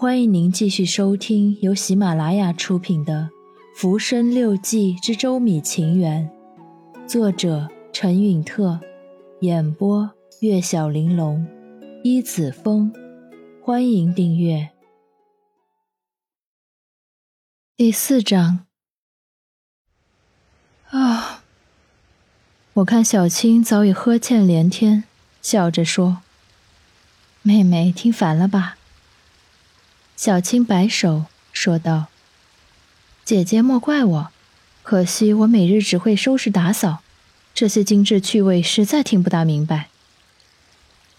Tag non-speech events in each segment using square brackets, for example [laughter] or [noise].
欢迎您继续收听由喜马拉雅出品的《浮生六记之周米情缘》，作者陈允特，演播月小玲珑、一子风。欢迎订阅。第四章。啊！我看小青早已呵欠连天，笑着说：“妹妹听烦了吧？”小青摆手说道：“姐姐莫怪我，可惜我每日只会收拾打扫，这些精致趣味实在听不大明白。”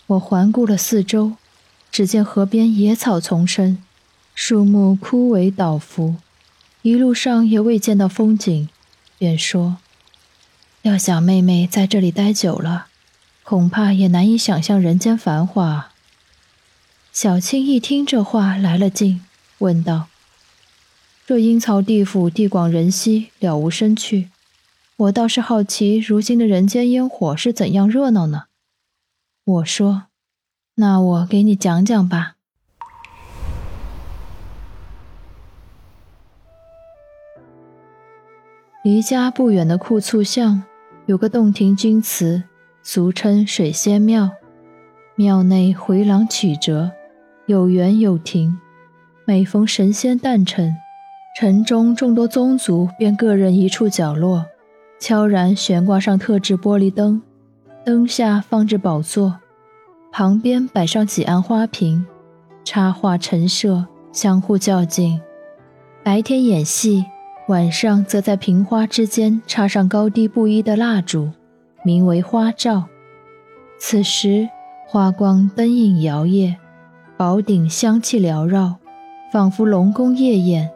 我环顾了四周，只见河边野草丛生，树木枯萎倒伏，一路上也未见到风景，便说：“要想妹妹在这里待久了，恐怕也难以想象人间繁华。”小青一听这话，来了劲，问道：“这阴曹地府，地广人稀，了无生趣。我倒是好奇，如今的人间烟火是怎样热闹呢？”我说：“那我给你讲讲吧。”离家不远的库促巷，有个洞庭君祠，俗称水仙庙。庙内回廊曲折。有园有亭，每逢神仙诞辰，城中众多宗族便各任一处角落，悄然悬挂上特制玻璃灯，灯下放置宝座，旁边摆上几案花瓶，插画陈设，相互较劲。白天演戏，晚上则在瓶花之间插上高低不一的蜡烛，名为花罩。此时花光灯影摇曳。宝鼎香气缭绕，仿佛龙宫夜宴。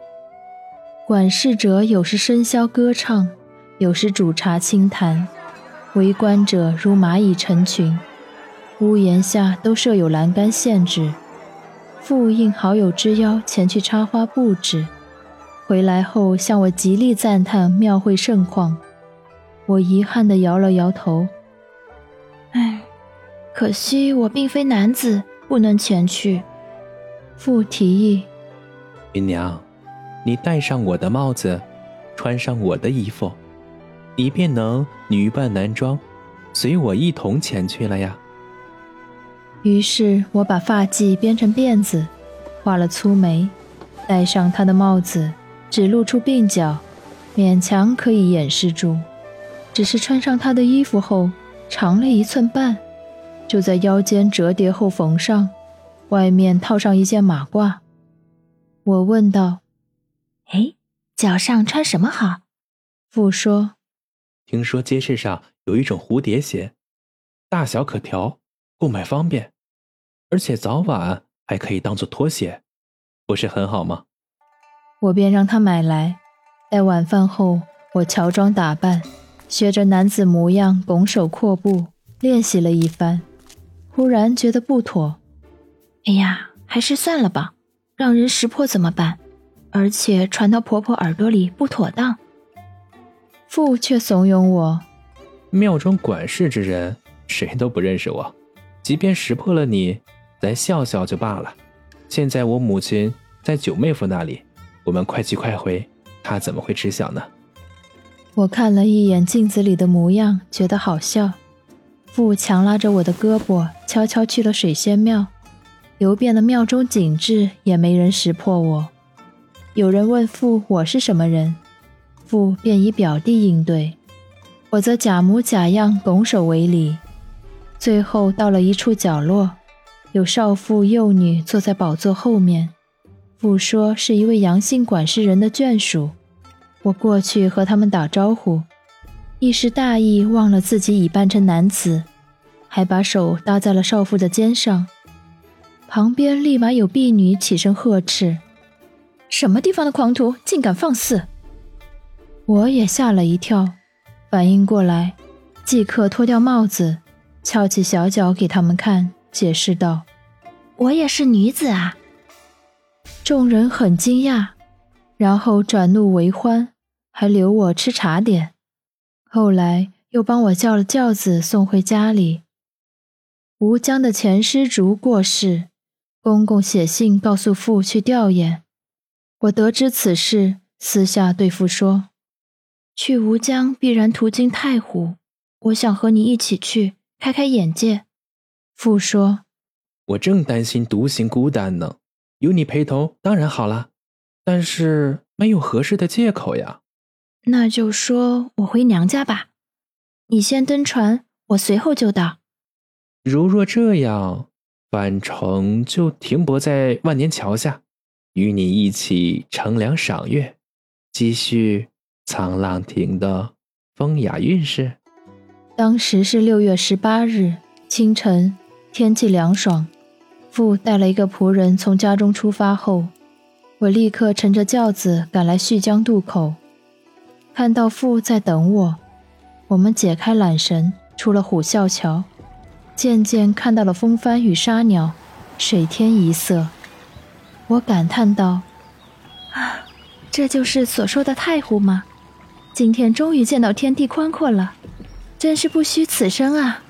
管事者有时笙箫歌唱，有时煮茶清谈，围观者如蚂蚁成群。屋檐下都设有栏杆限制。复应好友之邀前去插花布置，回来后向我极力赞叹庙会盛况。我遗憾地摇了摇头，唉，可惜我并非男子。不能前去。父提议：“云娘，你戴上我的帽子，穿上我的衣服，你便能女扮男装，随我一同前去了呀。”于是我把发髻编成辫子，画了粗眉，戴上他的帽子，只露出鬓角，勉强可以掩饰住。只是穿上他的衣服后，长了一寸半。就在腰间折叠后缝上，外面套上一件马褂。我问道：“哎，脚上穿什么好？”父说：“听说街市上有一种蝴蝶鞋，大小可调，购买方便，而且早晚还可以当做拖鞋，不是很好吗？”我便让他买来。待晚饭后，我乔装打扮，学着男子模样拱手阔步，练习了一番。忽然觉得不妥，哎呀，还是算了吧，让人识破怎么办？而且传到婆婆耳朵里不妥当。父却怂恿我：庙中管事之人，谁都不认识我，即便识破了你，咱笑笑就罢了。现在我母亲在九妹夫那里，我们快去快回，她怎么会知晓呢？我看了一眼镜子里的模样，觉得好笑。父强拉着我的胳膊，悄悄去了水仙庙，游遍了庙中景致，也没人识破我。有人问父我是什么人，父便以表弟应对，我则假模假样拱手为礼。最后到了一处角落，有少妇幼女坐在宝座后面，父说是一位杨姓管事人的眷属。我过去和他们打招呼。一时大意，忘了自己已扮成男子，还把手搭在了少妇的肩上。旁边立马有婢女起身呵斥：“什么地方的狂徒，竟敢放肆！”我也吓了一跳，反应过来，即刻脱掉帽子，翘起小脚给他们看，解释道：“我也是女子啊。”众人很惊讶，然后转怒为欢，还留我吃茶点。后来又帮我叫了轿子送回家里。吴江的前师竹过世，公公写信告诉父去吊唁。我得知此事，私下对父说：“去吴江必然途经太湖，我想和你一起去，开开眼界。”父说：“我正担心独行孤单呢，有你陪同当然好了，但是没有合适的借口呀。”那就说我回娘家吧，你先登船，我随后就到。如若这样。返程就停泊在万年桥下，与你一起乘凉赏月，继续沧浪亭的风雅韵事。当时是六月十八日清晨，天气凉爽。父带了一个仆人从家中出发后，我立刻乘着轿子赶来胥江渡口，看到父在等我。我们解开缆绳，出了虎啸桥。渐渐看到了风帆与沙鸟，水天一色。我感叹道：“啊，这就是所说的太湖吗？今天终于见到天地宽阔了，真是不虚此生啊！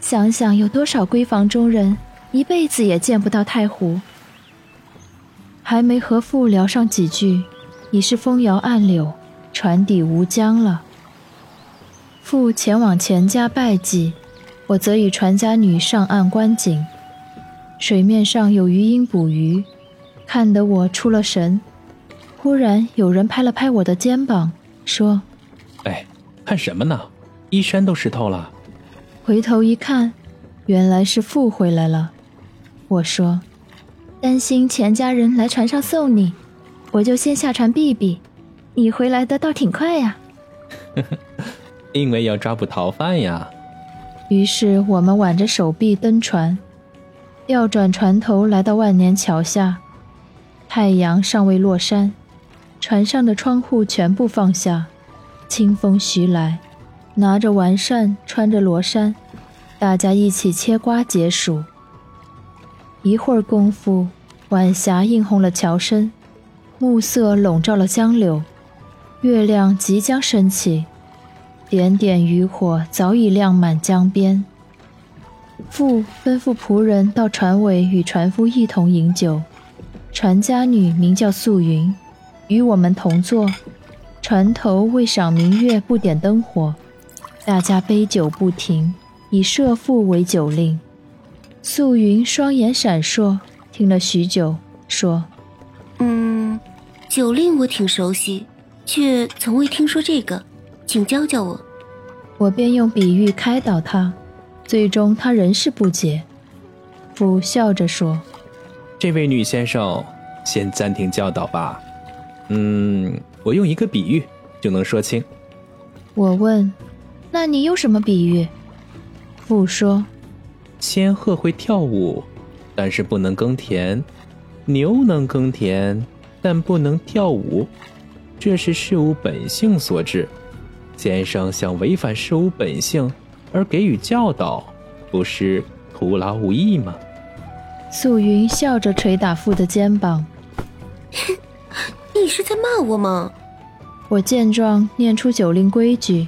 想想有多少闺房中人一辈子也见不到太湖。”还没和父聊上几句，已是风摇岸柳，船抵吴江了。父前往钱家拜祭。我则与船家女上岸观景，水面上有鱼鹰捕鱼，看得我出了神。忽然有人拍了拍我的肩膀，说：“哎，看什么呢？衣衫都湿透了。”回头一看，原来是父回来了。我说：“担心钱家人来船上送你，我就先下船避避。你回来的倒挺快呀。[laughs] ”因为要抓捕逃犯呀。于是我们挽着手臂登船，调转船头来到万年桥下。太阳尚未落山，船上的窗户全部放下，清风徐来。拿着丸扇，穿着罗衫，大家一起切瓜解暑。一会儿功夫，晚霞映红了桥身，暮色笼罩了江柳，月亮即将升起。点点渔火早已亮满江边。父吩咐仆人到船尾与船夫一同饮酒。船家女名叫素云，与我们同坐。船头为赏明月，不点灯火，大家杯酒不停，以设父为酒令。素云双眼闪烁，听了许久，说：“嗯，酒令我挺熟悉，却从未听说这个。”请教教我，我便用比喻开导他，最终他仍是不解。父笑着说：“这位女先生，先暂停教导吧。嗯，我用一个比喻就能说清。”我问：“那你用什么比喻？”父说：“仙鹤会跳舞，但是不能耕田；牛能耕田，但不能跳舞。这是事物本性所致。”先生想违反事物本性而给予教导，不是徒劳无益吗？素云笑着捶打父的肩膀：“ [laughs] 你是在骂我吗？”我见状，念出酒令规矩：“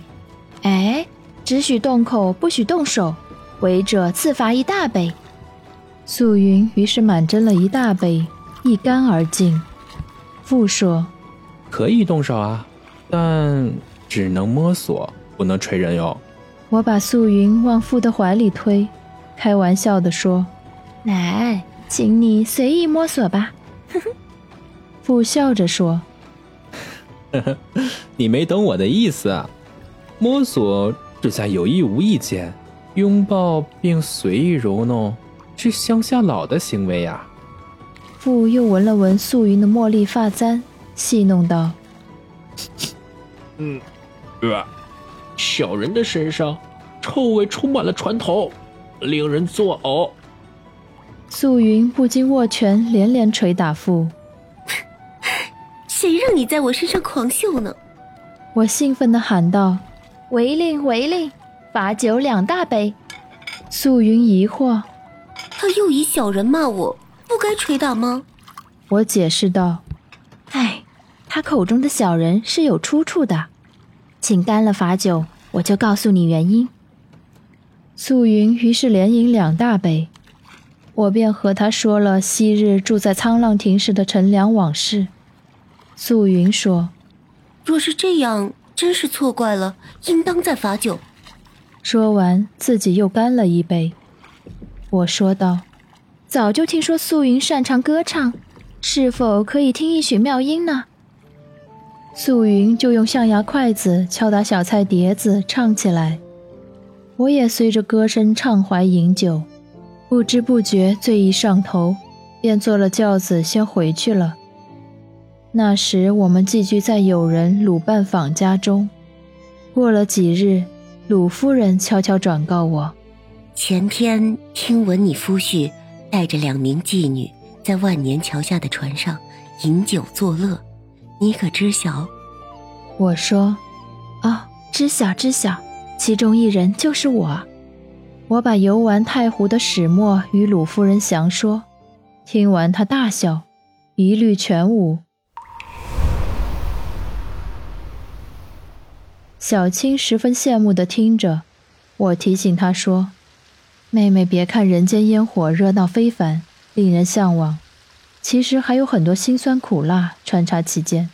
哎，只许动口，不许动手，违者自罚一大杯。”素云于是满斟了一大杯，一干而尽。父说：“可以动手啊，但……”只能摸索，不能捶人哟。我把素云往父的怀里推，开玩笑地说：“奶，请你随意摸索吧。[laughs] ”父笑着说：[laughs] “你没懂我的意思啊，摸索只在有意无意间，拥抱并随意揉弄是乡下佬的行为呀。”父又闻了闻素云的茉莉发簪，戏弄道：“嗯。”呃，小人的身上臭味充满了船头，令人作呕。素云不禁握拳，连连捶打腹。谁让你在我身上狂嗅呢？我兴奋地喊道：“违令，违令，罚酒两大杯。”素云疑惑：“他又以小人骂我，不该捶打吗？”我解释道：“哎，他口中的小人是有出处的。”请干了罚酒，我就告诉你原因。素云于是连饮两大杯，我便和他说了昔日住在沧浪亭时的陈良往事。素云说：“若是这样，真是错怪了，应当再罚酒。”说完，自己又干了一杯。我说道：“早就听说素云擅长歌唱，是否可以听一曲妙音呢？”素云就用象牙筷子敲打小菜碟子，唱起来。我也随着歌声畅怀饮酒，不知不觉醉意上头，便坐了轿子先回去了。那时我们寄居在友人鲁半坊家中。过了几日，鲁夫人悄悄转告我，前天听闻你夫婿带着两名妓女在万年桥下的船上饮酒作乐，你可知晓？我说：“哦，知晓，知晓。”其中一人就是我，我把游玩太湖的始末与鲁夫人详说，听完她大笑，一律全无。小青十分羡慕地听着，我提醒她说：“妹妹，别看人间烟火热闹非凡，令人向往，其实还有很多辛酸苦辣穿插其间，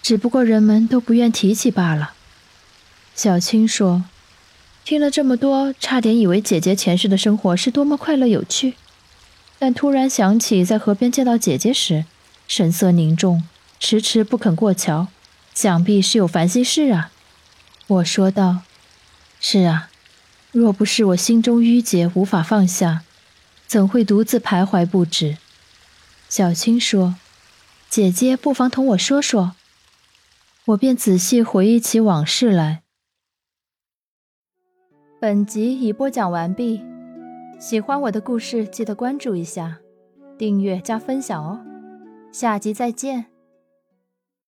只不过人们都不愿提起罢了。”小青说。听了这么多，差点以为姐姐前世的生活是多么快乐有趣，但突然想起在河边见到姐姐时，神色凝重，迟迟不肯过桥，想必是有烦心事啊。我说道：“是啊，若不是我心中郁结无法放下，怎会独自徘徊不止？”小青说：“姐姐不妨同我说说。”我便仔细回忆起往事来。本集已播讲完毕，喜欢我的故事记得关注一下，订阅加分享哦，下集再见。